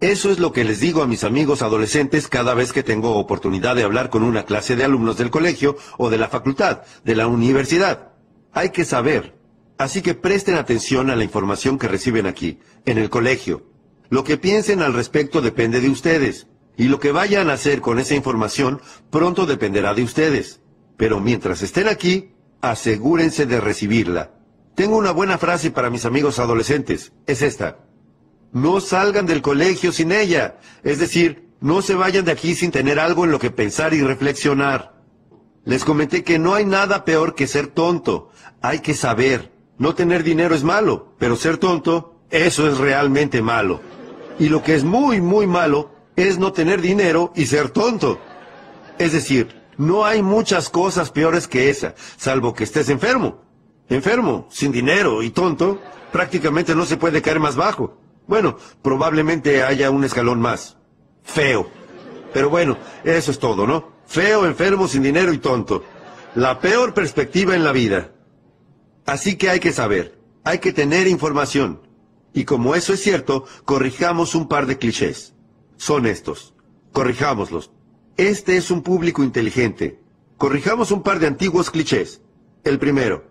Eso es lo que les digo a mis amigos adolescentes cada vez que tengo oportunidad de hablar con una clase de alumnos del colegio o de la facultad, de la universidad. Hay que saber. Así que presten atención a la información que reciben aquí, en el colegio. Lo que piensen al respecto depende de ustedes, y lo que vayan a hacer con esa información pronto dependerá de ustedes. Pero mientras estén aquí, asegúrense de recibirla. Tengo una buena frase para mis amigos adolescentes. Es esta. No salgan del colegio sin ella. Es decir, no se vayan de aquí sin tener algo en lo que pensar y reflexionar. Les comenté que no hay nada peor que ser tonto. Hay que saber. No tener dinero es malo, pero ser tonto, eso es realmente malo. Y lo que es muy, muy malo es no tener dinero y ser tonto. Es decir, no hay muchas cosas peores que esa, salvo que estés enfermo. Enfermo, sin dinero y tonto, prácticamente no se puede caer más bajo. Bueno, probablemente haya un escalón más. Feo. Pero bueno, eso es todo, ¿no? Feo, enfermo, sin dinero y tonto. La peor perspectiva en la vida. Así que hay que saber, hay que tener información. Y como eso es cierto, corrijamos un par de clichés. Son estos. Corrijámoslos. Este es un público inteligente. Corrijamos un par de antiguos clichés. El primero.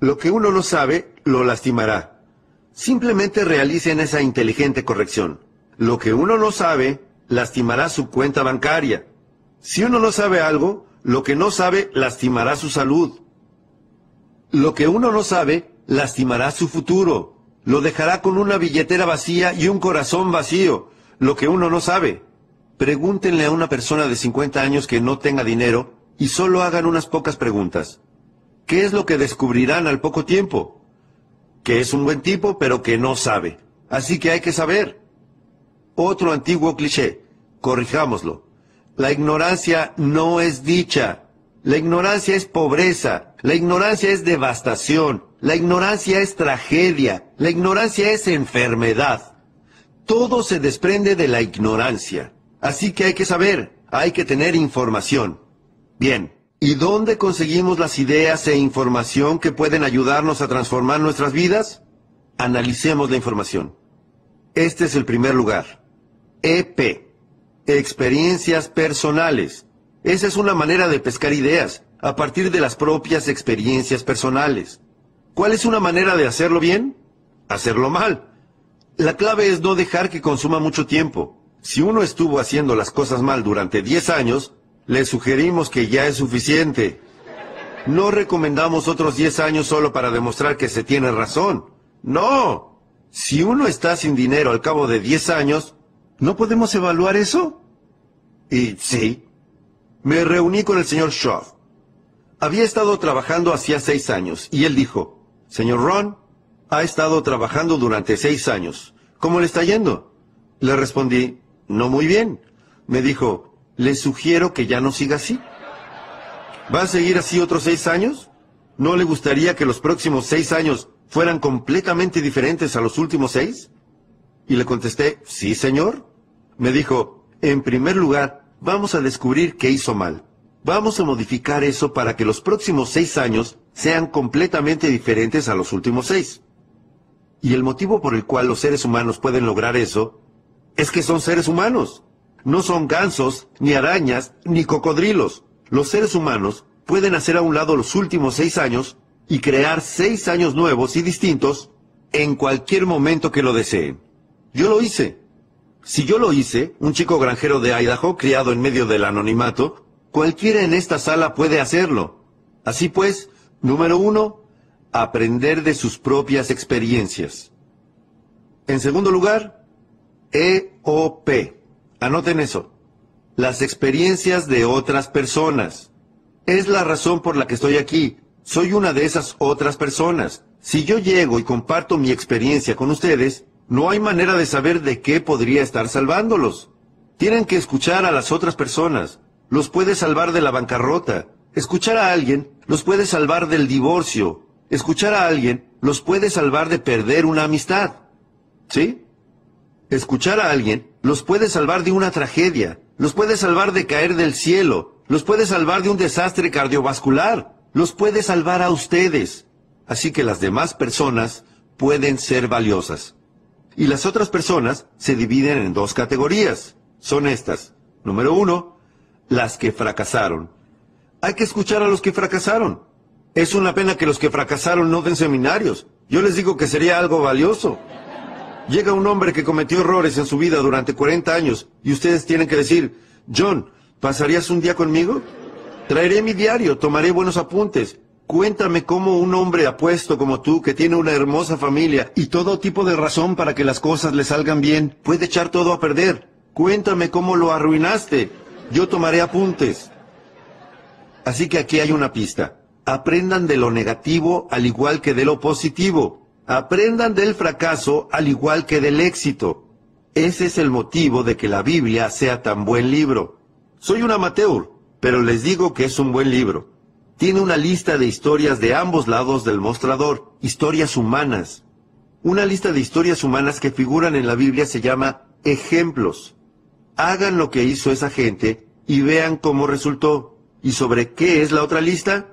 Lo que uno no sabe, lo lastimará. Simplemente realicen esa inteligente corrección. Lo que uno no sabe, lastimará su cuenta bancaria. Si uno no sabe algo, lo que no sabe lastimará su salud. Lo que uno no sabe, lastimará su futuro. Lo dejará con una billetera vacía y un corazón vacío. Lo que uno no sabe. Pregúntenle a una persona de 50 años que no tenga dinero y solo hagan unas pocas preguntas. ¿Qué es lo que descubrirán al poco tiempo? Que es un buen tipo, pero que no sabe. Así que hay que saber. Otro antiguo cliché. Corrijámoslo. La ignorancia no es dicha. La ignorancia es pobreza. La ignorancia es devastación. La ignorancia es tragedia. La ignorancia es enfermedad. Todo se desprende de la ignorancia. Así que hay que saber, hay que tener información. Bien, ¿y dónde conseguimos las ideas e información que pueden ayudarnos a transformar nuestras vidas? Analicemos la información. Este es el primer lugar. EP. Experiencias personales. Esa es una manera de pescar ideas a partir de las propias experiencias personales. ¿Cuál es una manera de hacerlo bien? Hacerlo mal. La clave es no dejar que consuma mucho tiempo. Si uno estuvo haciendo las cosas mal durante 10 años, le sugerimos que ya es suficiente. No recomendamos otros 10 años solo para demostrar que se tiene razón. No. Si uno está sin dinero al cabo de 10 años, ¿no podemos evaluar eso? Y sí. Me reuní con el señor Shaw. Había estado trabajando hacía seis años y él dijo, Señor Ron, ha estado trabajando durante seis años. ¿Cómo le está yendo? Le respondí, no muy bien. Me dijo, le sugiero que ya no siga así. ¿Va a seguir así otros seis años? ¿No le gustaría que los próximos seis años fueran completamente diferentes a los últimos seis? Y le contesté, sí, señor. Me dijo, en primer lugar, vamos a descubrir qué hizo mal. Vamos a modificar eso para que los próximos seis años sean completamente diferentes a los últimos seis. Y el motivo por el cual los seres humanos pueden lograr eso es que son seres humanos. No son gansos, ni arañas, ni cocodrilos. Los seres humanos pueden hacer a un lado los últimos seis años y crear seis años nuevos y distintos en cualquier momento que lo deseen. Yo lo hice. Si yo lo hice, un chico granjero de Idaho, criado en medio del anonimato, cualquiera en esta sala puede hacerlo. Así pues, número uno, aprender de sus propias experiencias. En segundo lugar, EOP. Anoten eso. Las experiencias de otras personas. Es la razón por la que estoy aquí. Soy una de esas otras personas. Si yo llego y comparto mi experiencia con ustedes, no hay manera de saber de qué podría estar salvándolos. Tienen que escuchar a las otras personas. Los puede salvar de la bancarrota. Escuchar a alguien los puede salvar del divorcio. Escuchar a alguien los puede salvar de perder una amistad. ¿Sí? Escuchar a alguien los puede salvar de una tragedia. Los puede salvar de caer del cielo. Los puede salvar de un desastre cardiovascular. Los puede salvar a ustedes. Así que las demás personas pueden ser valiosas. Y las otras personas se dividen en dos categorías. Son estas. Número uno, las que fracasaron. Hay que escuchar a los que fracasaron. Es una pena que los que fracasaron no den seminarios. Yo les digo que sería algo valioso. Llega un hombre que cometió errores en su vida durante 40 años y ustedes tienen que decir, John, ¿pasarías un día conmigo? Traeré mi diario, tomaré buenos apuntes, Cuéntame cómo un hombre apuesto como tú, que tiene una hermosa familia y todo tipo de razón para que las cosas le salgan bien, puede echar todo a perder. Cuéntame cómo lo arruinaste. Yo tomaré apuntes. Así que aquí hay una pista. Aprendan de lo negativo al igual que de lo positivo. Aprendan del fracaso al igual que del éxito. Ese es el motivo de que la Biblia sea tan buen libro. Soy un amateur, pero les digo que es un buen libro tiene una lista de historias de ambos lados del mostrador, historias humanas. Una lista de historias humanas que figuran en la Biblia se llama ejemplos. Hagan lo que hizo esa gente y vean cómo resultó. ¿Y sobre qué es la otra lista?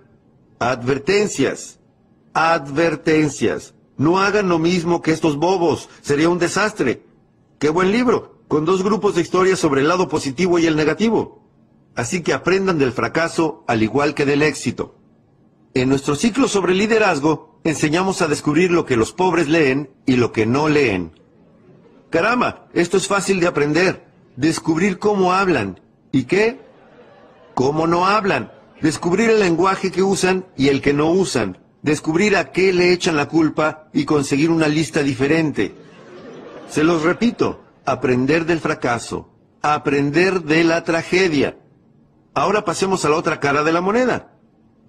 Advertencias. Advertencias. No hagan lo mismo que estos bobos. Sería un desastre. Qué buen libro, con dos grupos de historias sobre el lado positivo y el negativo. Así que aprendan del fracaso al igual que del éxito. En nuestro ciclo sobre liderazgo, enseñamos a descubrir lo que los pobres leen y lo que no leen. Caramba, esto es fácil de aprender. Descubrir cómo hablan. ¿Y qué? Cómo no hablan. Descubrir el lenguaje que usan y el que no usan. Descubrir a qué le echan la culpa y conseguir una lista diferente. Se los repito, aprender del fracaso, aprender de la tragedia, Ahora pasemos a la otra cara de la moneda.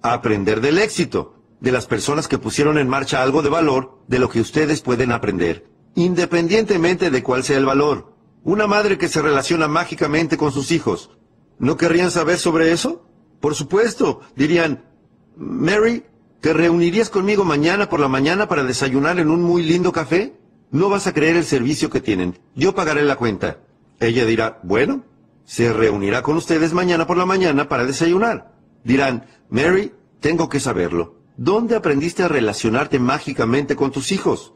Aprender del éxito, de las personas que pusieron en marcha algo de valor, de lo que ustedes pueden aprender, independientemente de cuál sea el valor. Una madre que se relaciona mágicamente con sus hijos. ¿No querrían saber sobre eso? Por supuesto, dirían, Mary, ¿te reunirías conmigo mañana por la mañana para desayunar en un muy lindo café? No vas a creer el servicio que tienen. Yo pagaré la cuenta. Ella dirá, bueno, se reunirá con ustedes mañana por la mañana para desayunar. Dirán, Mary, tengo que saberlo. ¿Dónde aprendiste a relacionarte mágicamente con tus hijos?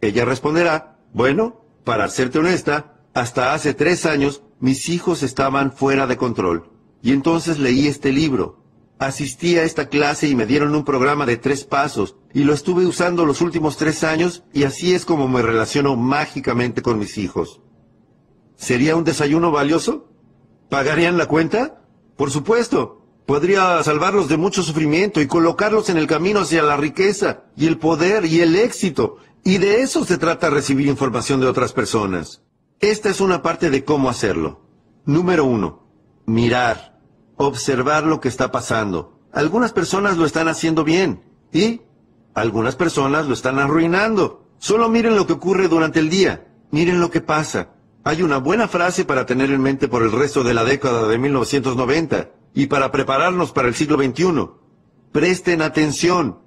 Ella responderá, bueno, para serte honesta, hasta hace tres años mis hijos estaban fuera de control. Y entonces leí este libro. Asistí a esta clase y me dieron un programa de tres pasos, y lo estuve usando los últimos tres años, y así es como me relaciono mágicamente con mis hijos. ¿Sería un desayuno valioso? ¿Pagarían la cuenta? Por supuesto. Podría salvarlos de mucho sufrimiento y colocarlos en el camino hacia la riqueza y el poder y el éxito. Y de eso se trata recibir información de otras personas. Esta es una parte de cómo hacerlo. Número uno. Mirar. Observar lo que está pasando. Algunas personas lo están haciendo bien y algunas personas lo están arruinando. Solo miren lo que ocurre durante el día. Miren lo que pasa. Hay una buena frase para tener en mente por el resto de la década de 1990 y para prepararnos para el siglo XXI. Presten atención.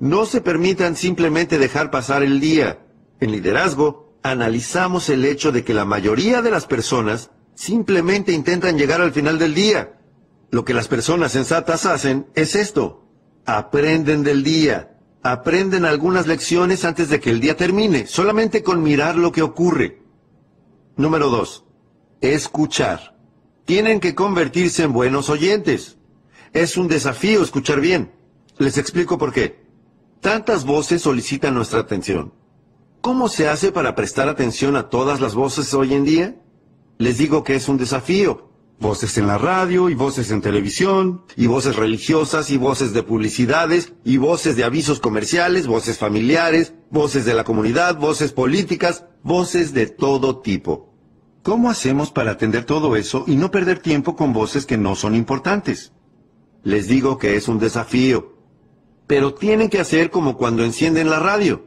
No se permitan simplemente dejar pasar el día. En liderazgo, analizamos el hecho de que la mayoría de las personas simplemente intentan llegar al final del día. Lo que las personas sensatas hacen es esto. Aprenden del día. Aprenden algunas lecciones antes de que el día termine, solamente con mirar lo que ocurre. Número 2. Escuchar. Tienen que convertirse en buenos oyentes. Es un desafío escuchar bien. Les explico por qué. Tantas voces solicitan nuestra atención. ¿Cómo se hace para prestar atención a todas las voces hoy en día? Les digo que es un desafío. Voces en la radio y voces en televisión, y voces religiosas y voces de publicidades, y voces de avisos comerciales, voces familiares, voces de la comunidad, voces políticas, voces de todo tipo. ¿Cómo hacemos para atender todo eso y no perder tiempo con voces que no son importantes? Les digo que es un desafío. Pero tienen que hacer como cuando encienden la radio.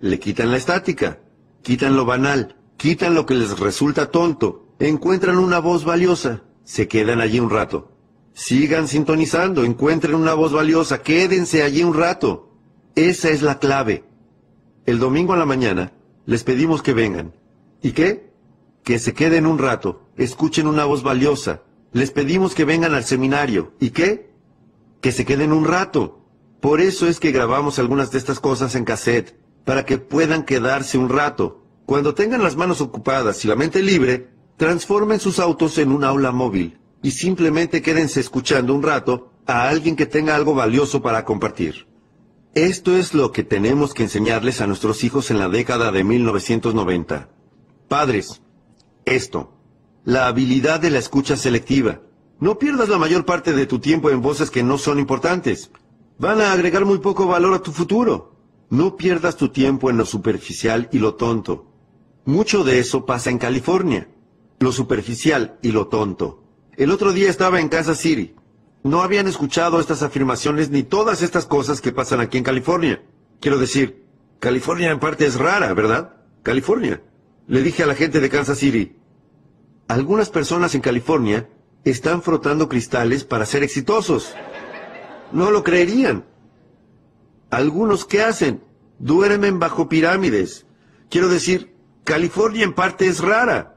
Le quitan la estática, quitan lo banal, quitan lo que les resulta tonto, encuentran una voz valiosa, se quedan allí un rato. Sigan sintonizando, encuentren una voz valiosa, quédense allí un rato. Esa es la clave. El domingo a la mañana les pedimos que vengan. ¿Y qué? Que se queden un rato, escuchen una voz valiosa. Les pedimos que vengan al seminario. ¿Y qué? Que se queden un rato. Por eso es que grabamos algunas de estas cosas en cassette, para que puedan quedarse un rato. Cuando tengan las manos ocupadas y la mente libre, transformen sus autos en un aula móvil y simplemente quédense escuchando un rato a alguien que tenga algo valioso para compartir. Esto es lo que tenemos que enseñarles a nuestros hijos en la década de 1990. Padres, esto, la habilidad de la escucha selectiva. No pierdas la mayor parte de tu tiempo en voces que no son importantes. Van a agregar muy poco valor a tu futuro. No pierdas tu tiempo en lo superficial y lo tonto. Mucho de eso pasa en California. Lo superficial y lo tonto. El otro día estaba en Kansas City. No habían escuchado estas afirmaciones ni todas estas cosas que pasan aquí en California. Quiero decir, California en parte es rara, ¿verdad? California. Le dije a la gente de Kansas City, algunas personas en California están frotando cristales para ser exitosos. No lo creerían. Algunos, ¿qué hacen? Duermen bajo pirámides. Quiero decir, California en parte es rara.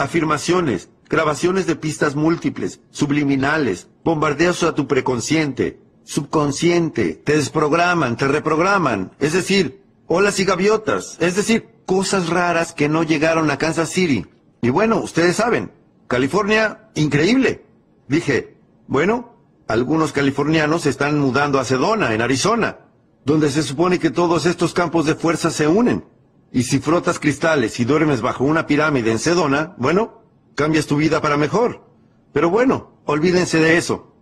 Afirmaciones, grabaciones de pistas múltiples, subliminales, bombardeos a tu preconsciente, subconsciente, te desprograman, te reprograman. Es decir, olas y gaviotas. Es decir, cosas raras que no llegaron a Kansas City. Y bueno, ustedes saben, California, increíble. Dije, bueno, algunos californianos se están mudando a Sedona, en Arizona, donde se supone que todos estos campos de fuerza se unen. Y si frotas cristales y duermes bajo una pirámide en Sedona, bueno, cambias tu vida para mejor. Pero bueno, olvídense de eso.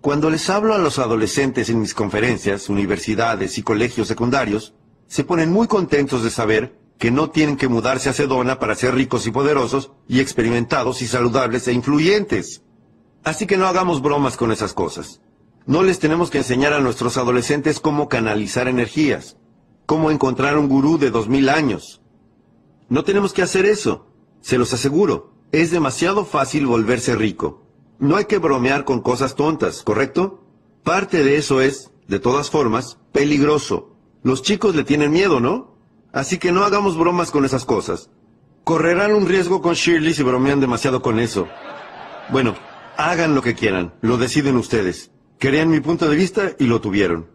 Cuando les hablo a los adolescentes en mis conferencias, universidades y colegios secundarios, se ponen muy contentos de saber que no tienen que mudarse a Sedona para ser ricos y poderosos y experimentados y saludables e influyentes. Así que no hagamos bromas con esas cosas. No les tenemos que enseñar a nuestros adolescentes cómo canalizar energías, cómo encontrar un gurú de dos mil años. No tenemos que hacer eso, se los aseguro. Es demasiado fácil volverse rico. No hay que bromear con cosas tontas, ¿correcto? Parte de eso es, de todas formas, peligroso. Los chicos le tienen miedo, ¿no? Así que no hagamos bromas con esas cosas. Correrán un riesgo con Shirley si bromean demasiado con eso. Bueno, hagan lo que quieran, lo deciden ustedes. Querían mi punto de vista y lo tuvieron.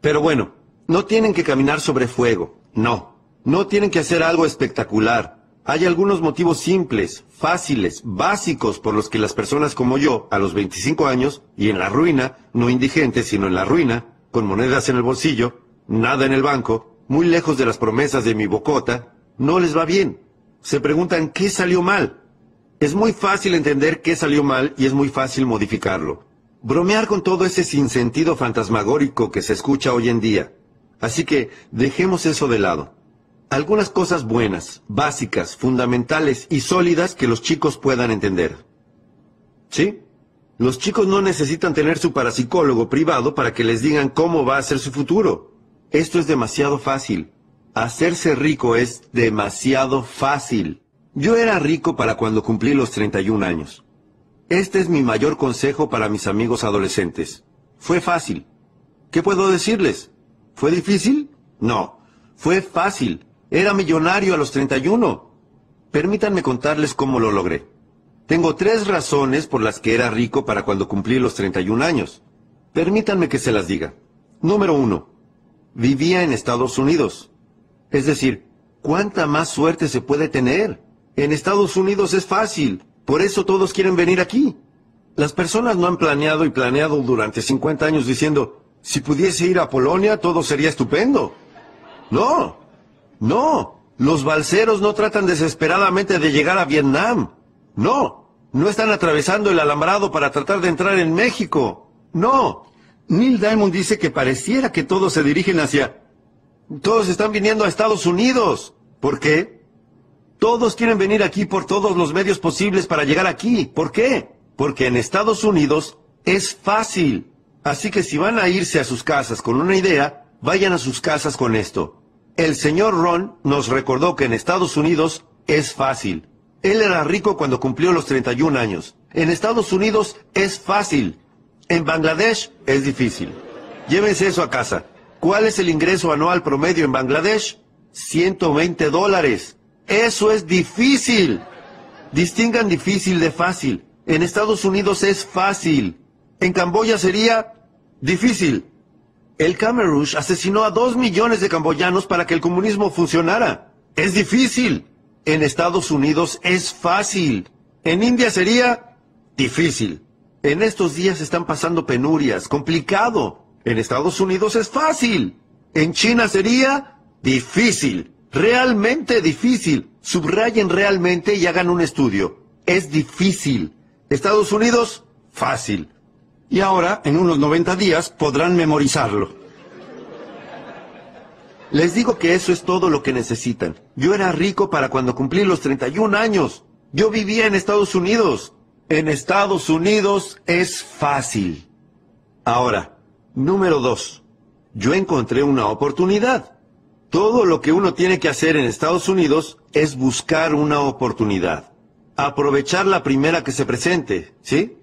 Pero bueno, no tienen que caminar sobre fuego, no. No tienen que hacer algo espectacular. Hay algunos motivos simples, fáciles, básicos por los que las personas como yo, a los 25 años, y en la ruina, no indigentes, sino en la ruina, con monedas en el bolsillo, nada en el banco, muy lejos de las promesas de mi bocota, no les va bien. Se preguntan qué salió mal. Es muy fácil entender qué salió mal y es muy fácil modificarlo. Bromear con todo ese sinsentido fantasmagórico que se escucha hoy en día. Así que dejemos eso de lado. Algunas cosas buenas, básicas, fundamentales y sólidas que los chicos puedan entender. ¿Sí? Los chicos no necesitan tener su parapsicólogo privado para que les digan cómo va a ser su futuro. Esto es demasiado fácil. Hacerse rico es demasiado fácil. Yo era rico para cuando cumplí los 31 años. Este es mi mayor consejo para mis amigos adolescentes. Fue fácil. ¿Qué puedo decirles? ¿Fue difícil? No. Fue fácil. Era millonario a los 31. Permítanme contarles cómo lo logré. Tengo tres razones por las que era rico para cuando cumplí los 31 años. Permítanme que se las diga. Número uno. vivía en Estados Unidos. Es decir, ¿cuánta más suerte se puede tener? En Estados Unidos es fácil, por eso todos quieren venir aquí. Las personas no han planeado y planeado durante 50 años diciendo, si pudiese ir a Polonia todo sería estupendo. No, no, los balseros no tratan desesperadamente de llegar a Vietnam. No, no están atravesando el alambrado para tratar de entrar en México. No. Neil Diamond dice que pareciera que todos se dirigen hacia... Todos están viniendo a Estados Unidos. ¿Por qué? Todos quieren venir aquí por todos los medios posibles para llegar aquí. ¿Por qué? Porque en Estados Unidos es fácil. Así que si van a irse a sus casas con una idea, vayan a sus casas con esto. El señor Ron nos recordó que en Estados Unidos es fácil. Él era rico cuando cumplió los 31 años. En Estados Unidos es fácil. En Bangladesh es difícil. Llévense eso a casa. ¿Cuál es el ingreso anual promedio en Bangladesh? 120 dólares. Eso es difícil. Distingan difícil de fácil. En Estados Unidos es fácil. En Camboya sería difícil. El Khmer Rouge asesinó a dos millones de camboyanos para que el comunismo funcionara. Es difícil. En Estados Unidos es fácil. En India sería difícil. En estos días están pasando penurias, complicado. En Estados Unidos es fácil. En China sería difícil. Realmente difícil. Subrayen realmente y hagan un estudio. Es difícil. Estados Unidos, fácil. Y ahora, en unos 90 días, podrán memorizarlo. Les digo que eso es todo lo que necesitan. Yo era rico para cuando cumplí los 31 años. Yo vivía en Estados Unidos. En Estados Unidos es fácil. Ahora, número dos. Yo encontré una oportunidad. Todo lo que uno tiene que hacer en Estados Unidos es buscar una oportunidad. Aprovechar la primera que se presente, ¿sí?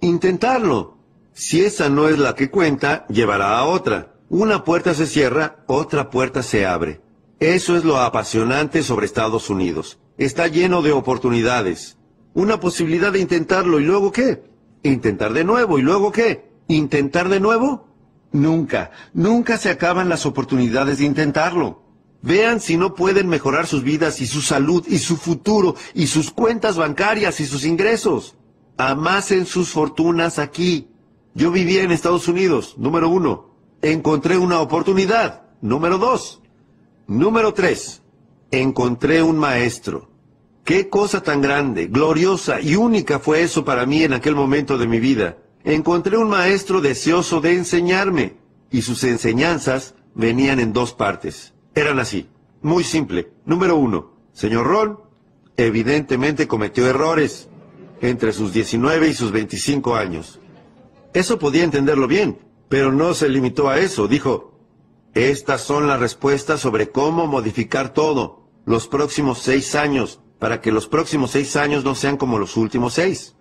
Intentarlo. Si esa no es la que cuenta, llevará a otra. Una puerta se cierra, otra puerta se abre. Eso es lo apasionante sobre Estados Unidos. Está lleno de oportunidades. Una posibilidad de intentarlo y luego qué? Intentar de nuevo y luego qué? ¿Intentar de nuevo? Nunca, nunca se acaban las oportunidades de intentarlo. Vean si no pueden mejorar sus vidas y su salud y su futuro y sus cuentas bancarias y sus ingresos. Amasen sus fortunas aquí. Yo vivía en Estados Unidos, número uno. Encontré una oportunidad, número dos. Número tres. Encontré un maestro. Qué cosa tan grande, gloriosa y única fue eso para mí en aquel momento de mi vida encontré un maestro deseoso de enseñarme, y sus enseñanzas venían en dos partes. Eran así, muy simple. Número uno, señor Ron, evidentemente cometió errores entre sus 19 y sus 25 años. Eso podía entenderlo bien, pero no se limitó a eso. Dijo, estas son las respuestas sobre cómo modificar todo los próximos seis años, para que los próximos seis años no sean como los últimos seis.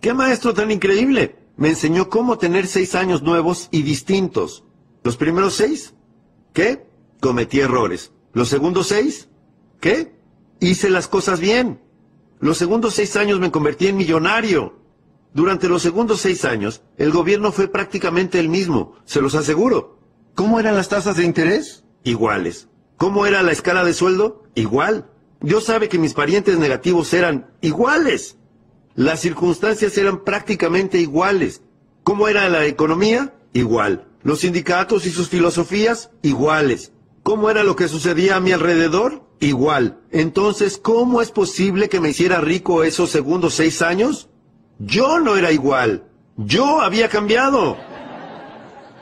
¡Qué maestro tan increíble! Me enseñó cómo tener seis años nuevos y distintos. Los primeros seis, ¿qué? Cometí errores. Los segundos seis, ¿qué? Hice las cosas bien. Los segundos seis años me convertí en millonario. Durante los segundos seis años, el gobierno fue prácticamente el mismo, se los aseguro. ¿Cómo eran las tasas de interés? Iguales. ¿Cómo era la escala de sueldo? Igual. Dios sabe que mis parientes negativos eran iguales. Las circunstancias eran prácticamente iguales. ¿Cómo era la economía? Igual. Los sindicatos y sus filosofías? Iguales. ¿Cómo era lo que sucedía a mi alrededor? Igual. Entonces, ¿cómo es posible que me hiciera rico esos segundos seis años? Yo no era igual. Yo había cambiado.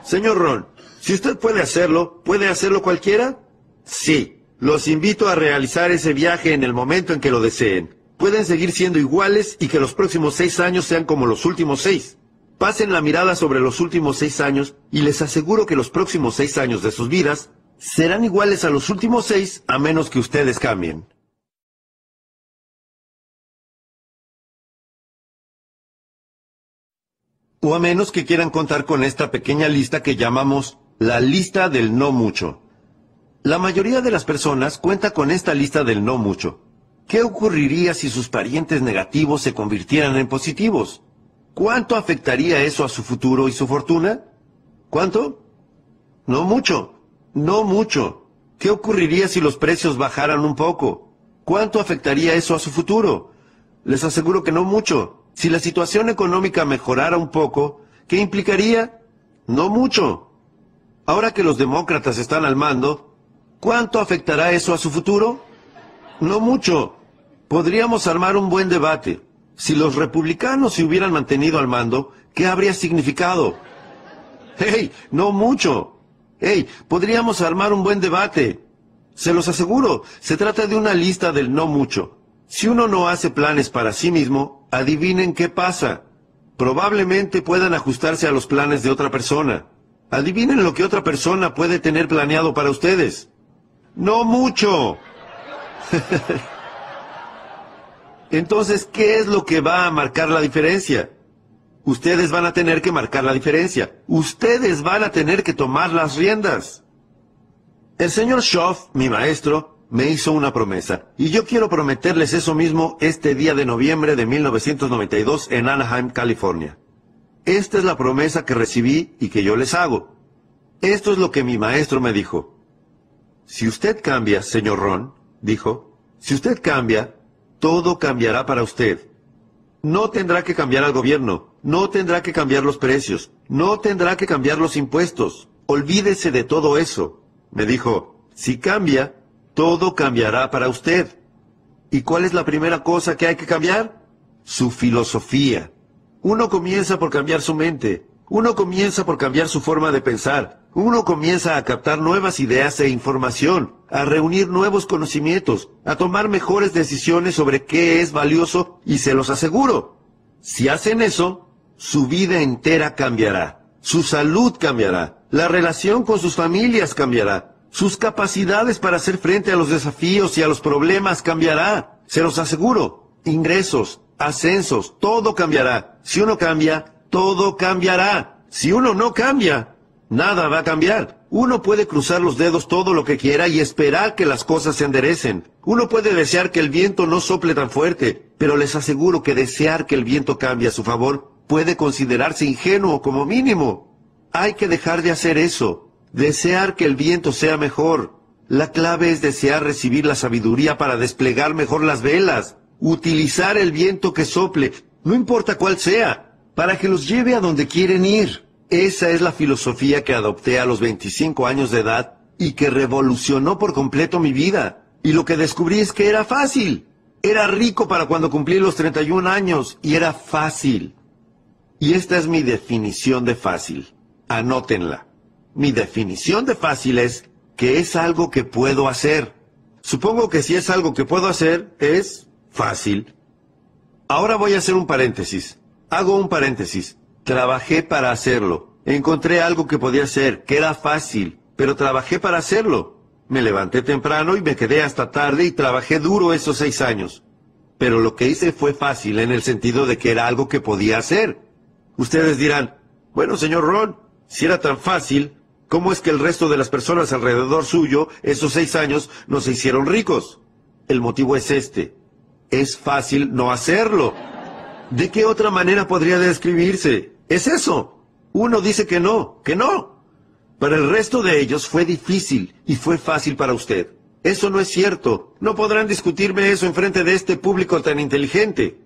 Señor Ron, si usted puede hacerlo, ¿puede hacerlo cualquiera? Sí. Los invito a realizar ese viaje en el momento en que lo deseen pueden seguir siendo iguales y que los próximos seis años sean como los últimos seis. Pasen la mirada sobre los últimos seis años y les aseguro que los próximos seis años de sus vidas serán iguales a los últimos seis a menos que ustedes cambien. O a menos que quieran contar con esta pequeña lista que llamamos la lista del no mucho. La mayoría de las personas cuenta con esta lista del no mucho. ¿Qué ocurriría si sus parientes negativos se convirtieran en positivos? ¿Cuánto afectaría eso a su futuro y su fortuna? ¿Cuánto? No mucho, no mucho. ¿Qué ocurriría si los precios bajaran un poco? ¿Cuánto afectaría eso a su futuro? Les aseguro que no mucho. Si la situación económica mejorara un poco, ¿qué implicaría? No mucho. Ahora que los demócratas están al mando, ¿cuánto afectará eso a su futuro? No mucho. Podríamos armar un buen debate. Si los republicanos se hubieran mantenido al mando, ¿qué habría significado? ¡Hey! No mucho. ¡Hey! Podríamos armar un buen debate. Se los aseguro, se trata de una lista del no mucho. Si uno no hace planes para sí mismo, adivinen qué pasa. Probablemente puedan ajustarse a los planes de otra persona. Adivinen lo que otra persona puede tener planeado para ustedes. No mucho. Entonces, ¿qué es lo que va a marcar la diferencia? Ustedes van a tener que marcar la diferencia. Ustedes van a tener que tomar las riendas. El señor Schoff, mi maestro, me hizo una promesa, y yo quiero prometerles eso mismo este día de noviembre de 1992 en Anaheim, California. Esta es la promesa que recibí y que yo les hago. Esto es lo que mi maestro me dijo. Si usted cambia, señor Ron, dijo, si usted cambia, todo cambiará para usted. No tendrá que cambiar al gobierno, no tendrá que cambiar los precios, no tendrá que cambiar los impuestos. Olvídese de todo eso. Me dijo, si cambia, todo cambiará para usted. ¿Y cuál es la primera cosa que hay que cambiar? Su filosofía. Uno comienza por cambiar su mente, uno comienza por cambiar su forma de pensar, uno comienza a captar nuevas ideas e información, a reunir nuevos conocimientos, a tomar mejores decisiones sobre qué es valioso y se los aseguro. Si hacen eso, su vida entera cambiará, su salud cambiará, la relación con sus familias cambiará, sus capacidades para hacer frente a los desafíos y a los problemas cambiará, se los aseguro. Ingresos, ascensos, todo cambiará. Si uno cambia, todo cambiará. Si uno no cambia, nada va a cambiar. Uno puede cruzar los dedos todo lo que quiera y esperar que las cosas se enderecen. Uno puede desear que el viento no sople tan fuerte, pero les aseguro que desear que el viento cambie a su favor puede considerarse ingenuo como mínimo. Hay que dejar de hacer eso. Desear que el viento sea mejor. La clave es desear recibir la sabiduría para desplegar mejor las velas. Utilizar el viento que sople, no importa cuál sea, para que los lleve a donde quieren ir. Esa es la filosofía que adopté a los 25 años de edad y que revolucionó por completo mi vida. Y lo que descubrí es que era fácil. Era rico para cuando cumplí los 31 años y era fácil. Y esta es mi definición de fácil. Anótenla. Mi definición de fácil es que es algo que puedo hacer. Supongo que si es algo que puedo hacer, es fácil. Ahora voy a hacer un paréntesis. Hago un paréntesis. Trabajé para hacerlo. Encontré algo que podía hacer, que era fácil, pero trabajé para hacerlo. Me levanté temprano y me quedé hasta tarde y trabajé duro esos seis años. Pero lo que hice fue fácil en el sentido de que era algo que podía hacer. Ustedes dirán, bueno, señor Ron, si era tan fácil, ¿cómo es que el resto de las personas alrededor suyo, esos seis años, no se hicieron ricos? El motivo es este. Es fácil no hacerlo. ¿De qué otra manera podría describirse? Es eso. Uno dice que no, que no. Para el resto de ellos fue difícil y fue fácil para usted. Eso no es cierto. No podrán discutirme eso en frente de este público tan inteligente.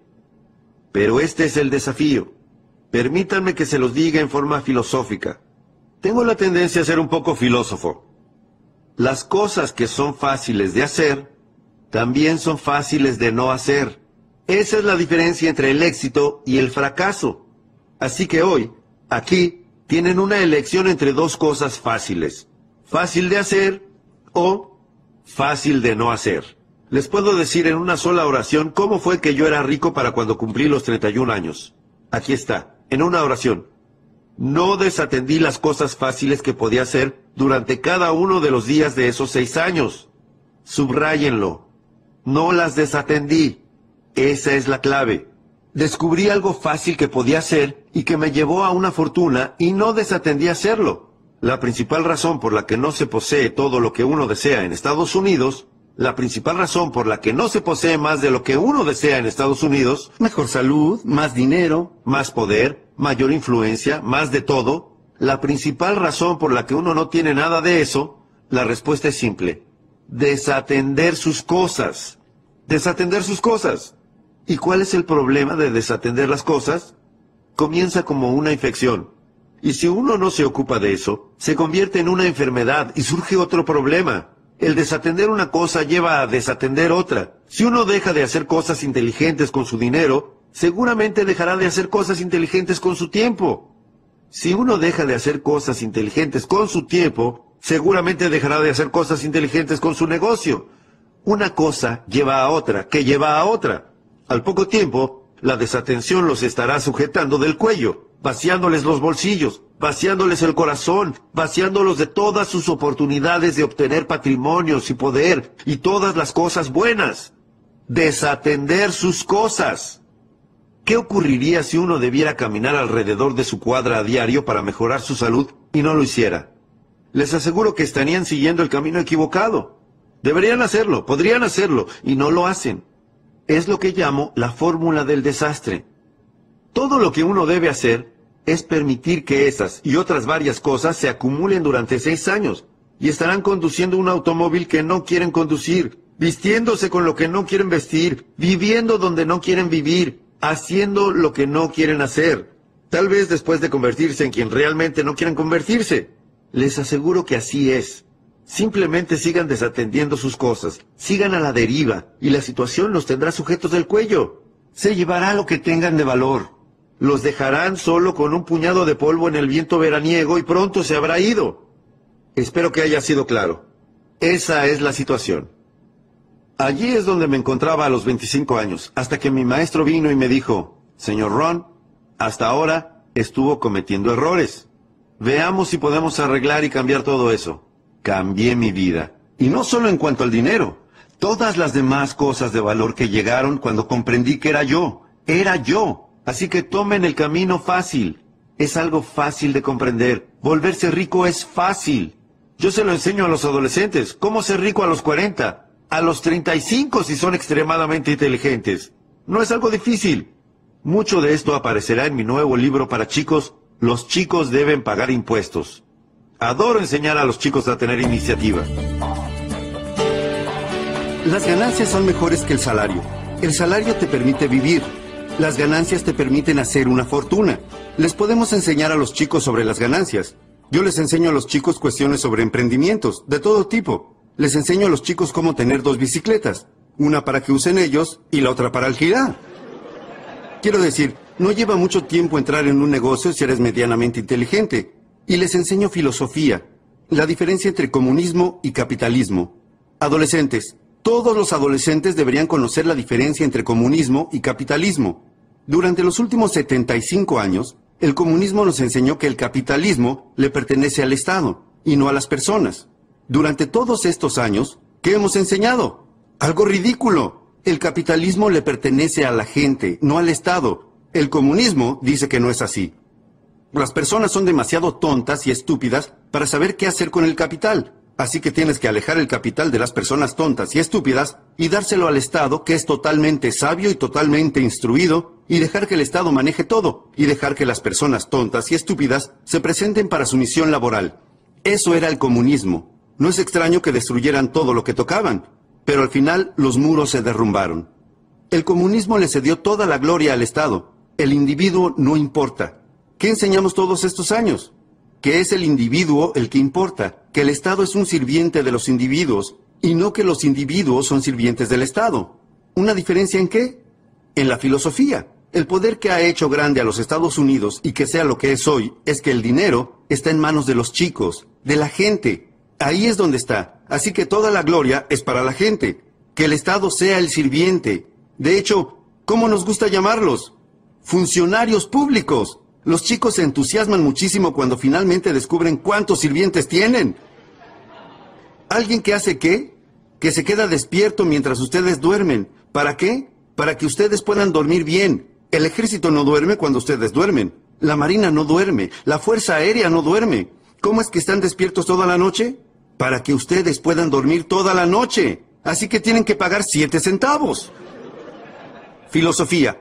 Pero este es el desafío. Permítanme que se los diga en forma filosófica. Tengo la tendencia a ser un poco filósofo. Las cosas que son fáciles de hacer, también son fáciles de no hacer. Esa es la diferencia entre el éxito y el fracaso. Así que hoy, aquí, tienen una elección entre dos cosas fáciles. Fácil de hacer o fácil de no hacer. Les puedo decir en una sola oración cómo fue que yo era rico para cuando cumplí los 31 años. Aquí está, en una oración. No desatendí las cosas fáciles que podía hacer durante cada uno de los días de esos seis años. Subráyenlo. No las desatendí. Esa es la clave. Descubrí algo fácil que podía hacer y que me llevó a una fortuna y no desatendí hacerlo. La principal razón por la que no se posee todo lo que uno desea en Estados Unidos, la principal razón por la que no se posee más de lo que uno desea en Estados Unidos, mejor salud, más dinero, más poder, mayor influencia, más de todo, la principal razón por la que uno no tiene nada de eso, la respuesta es simple. Desatender sus cosas. Desatender sus cosas. ¿Y cuál es el problema de desatender las cosas? Comienza como una infección. Y si uno no se ocupa de eso, se convierte en una enfermedad y surge otro problema. El desatender una cosa lleva a desatender otra. Si uno deja de hacer cosas inteligentes con su dinero, seguramente dejará de hacer cosas inteligentes con su tiempo. Si uno deja de hacer cosas inteligentes con su tiempo, seguramente dejará de hacer cosas inteligentes con su negocio. Una cosa lleva a otra, que lleva a otra. Al poco tiempo, la desatención los estará sujetando del cuello, vaciándoles los bolsillos, vaciándoles el corazón, vaciándolos de todas sus oportunidades de obtener patrimonios y poder y todas las cosas buenas. Desatender sus cosas. ¿Qué ocurriría si uno debiera caminar alrededor de su cuadra a diario para mejorar su salud y no lo hiciera? Les aseguro que estarían siguiendo el camino equivocado. Deberían hacerlo, podrían hacerlo, y no lo hacen. Es lo que llamo la fórmula del desastre. Todo lo que uno debe hacer es permitir que esas y otras varias cosas se acumulen durante seis años y estarán conduciendo un automóvil que no quieren conducir, vistiéndose con lo que no quieren vestir, viviendo donde no quieren vivir, haciendo lo que no quieren hacer, tal vez después de convertirse en quien realmente no quieren convertirse. Les aseguro que así es. Simplemente sigan desatendiendo sus cosas, sigan a la deriva, y la situación los tendrá sujetos del cuello. Se llevará lo que tengan de valor. Los dejarán solo con un puñado de polvo en el viento veraniego y pronto se habrá ido. Espero que haya sido claro. Esa es la situación. Allí es donde me encontraba a los 25 años, hasta que mi maestro vino y me dijo, Señor Ron, hasta ahora estuvo cometiendo errores. Veamos si podemos arreglar y cambiar todo eso. Cambié mi vida. Y no solo en cuanto al dinero. Todas las demás cosas de valor que llegaron cuando comprendí que era yo. Era yo. Así que tomen el camino fácil. Es algo fácil de comprender. Volverse rico es fácil. Yo se lo enseño a los adolescentes. ¿Cómo ser rico a los 40? A los 35 si son extremadamente inteligentes. No es algo difícil. Mucho de esto aparecerá en mi nuevo libro para chicos. Los chicos deben pagar impuestos. Adoro enseñar a los chicos a tener iniciativa. Las ganancias son mejores que el salario. El salario te permite vivir. Las ganancias te permiten hacer una fortuna. Les podemos enseñar a los chicos sobre las ganancias. Yo les enseño a los chicos cuestiones sobre emprendimientos, de todo tipo. Les enseño a los chicos cómo tener dos bicicletas, una para que usen ellos y la otra para alquilar. Quiero decir, no lleva mucho tiempo entrar en un negocio si eres medianamente inteligente. Y les enseño filosofía, la diferencia entre comunismo y capitalismo. Adolescentes, todos los adolescentes deberían conocer la diferencia entre comunismo y capitalismo. Durante los últimos 75 años, el comunismo nos enseñó que el capitalismo le pertenece al Estado y no a las personas. Durante todos estos años, ¿qué hemos enseñado? Algo ridículo. El capitalismo le pertenece a la gente, no al Estado. El comunismo dice que no es así. Las personas son demasiado tontas y estúpidas para saber qué hacer con el capital. Así que tienes que alejar el capital de las personas tontas y estúpidas y dárselo al Estado, que es totalmente sabio y totalmente instruido, y dejar que el Estado maneje todo, y dejar que las personas tontas y estúpidas se presenten para su misión laboral. Eso era el comunismo. No es extraño que destruyeran todo lo que tocaban, pero al final los muros se derrumbaron. El comunismo le cedió toda la gloria al Estado. El individuo no importa. ¿Qué enseñamos todos estos años? Que es el individuo el que importa, que el Estado es un sirviente de los individuos y no que los individuos son sirvientes del Estado. ¿Una diferencia en qué? En la filosofía. El poder que ha hecho grande a los Estados Unidos y que sea lo que es hoy es que el dinero está en manos de los chicos, de la gente. Ahí es donde está. Así que toda la gloria es para la gente. Que el Estado sea el sirviente. De hecho, ¿cómo nos gusta llamarlos? Funcionarios públicos. Los chicos se entusiasman muchísimo cuando finalmente descubren cuántos sirvientes tienen. ¿Alguien que hace qué? Que se queda despierto mientras ustedes duermen. ¿Para qué? Para que ustedes puedan dormir bien. El ejército no duerme cuando ustedes duermen. La marina no duerme. La fuerza aérea no duerme. ¿Cómo es que están despiertos toda la noche? Para que ustedes puedan dormir toda la noche. Así que tienen que pagar siete centavos. Filosofía.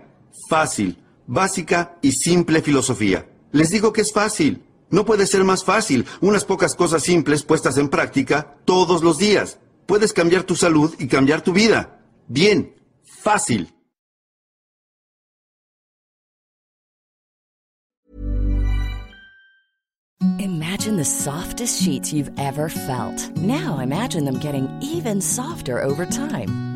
Fácil básica y simple filosofía. Les digo que es fácil. No puede ser más fácil. Unas pocas cosas simples puestas en práctica todos los días. Puedes cambiar tu salud y cambiar tu vida. Bien. Fácil. Imagine the softest sheets you've ever felt. Now imagine them getting even softer over time.